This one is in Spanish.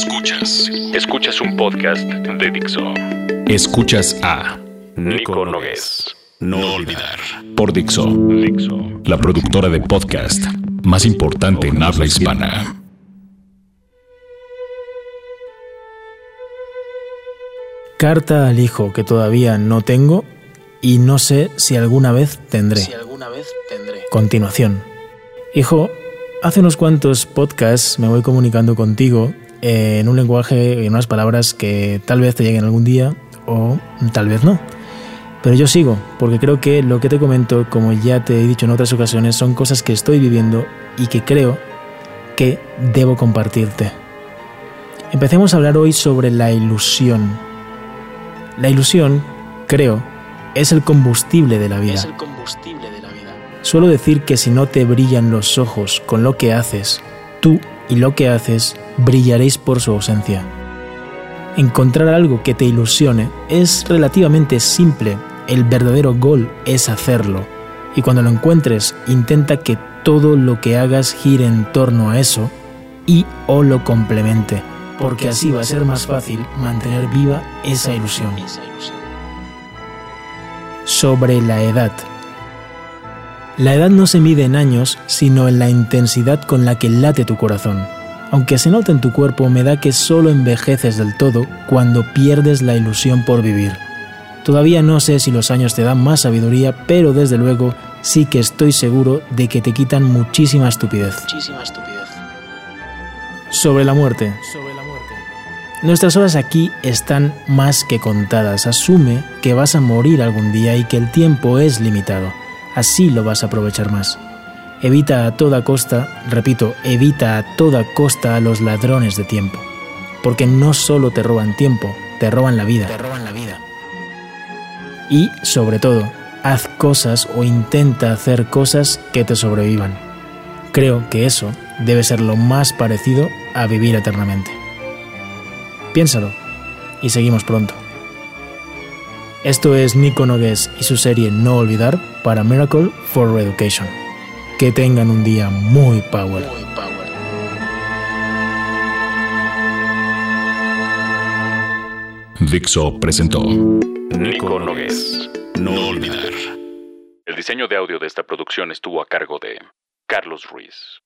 Escuchas. Escuchas un podcast de Dixo. Escuchas a Nico Nogués. No olvidar. por Dixo, Dixo. la productora de podcast más importante en habla hispana. Carta al hijo que todavía no tengo y no sé si alguna vez tendré. alguna vez tendré. Continuación. Hijo, hace unos cuantos podcasts me voy comunicando contigo en un lenguaje en unas palabras que tal vez te lleguen algún día o tal vez no. Pero yo sigo, porque creo que lo que te comento, como ya te he dicho en otras ocasiones, son cosas que estoy viviendo y que creo que debo compartirte. Empecemos a hablar hoy sobre la ilusión. La ilusión, creo, es el combustible de la vida. Es el combustible de la vida. Suelo decir que si no te brillan los ojos con lo que haces, tú y lo que haces brillaréis por su ausencia. Encontrar algo que te ilusione es relativamente simple, el verdadero gol es hacerlo. Y cuando lo encuentres, intenta que todo lo que hagas gire en torno a eso y o lo complemente, porque así va a ser más fácil mantener viva esa ilusión. Sobre la edad. La edad no se mide en años, sino en la intensidad con la que late tu corazón. Aunque se note en tu cuerpo, me da que solo envejeces del todo cuando pierdes la ilusión por vivir. Todavía no sé si los años te dan más sabiduría, pero desde luego sí que estoy seguro de que te quitan muchísima estupidez. Muchísima estupidez. Sobre la muerte. Sobre la muerte. Nuestras horas aquí están más que contadas. Asume que vas a morir algún día y que el tiempo es limitado. Así lo vas a aprovechar más. Evita a toda costa, repito, evita a toda costa a los ladrones de tiempo. Porque no solo te roban tiempo, te roban la vida. Te roban la vida. Y, sobre todo, haz cosas o intenta hacer cosas que te sobrevivan. Creo que eso debe ser lo más parecido a vivir eternamente. Piénsalo y seguimos pronto. Esto es Nico Nogués y su serie No Olvidar para Miracle for Reeducation. Que tengan un día muy power. Muy power. Dixo presentó Nico Nogués. No olvidar. El diseño de audio de esta producción estuvo a cargo de Carlos Ruiz.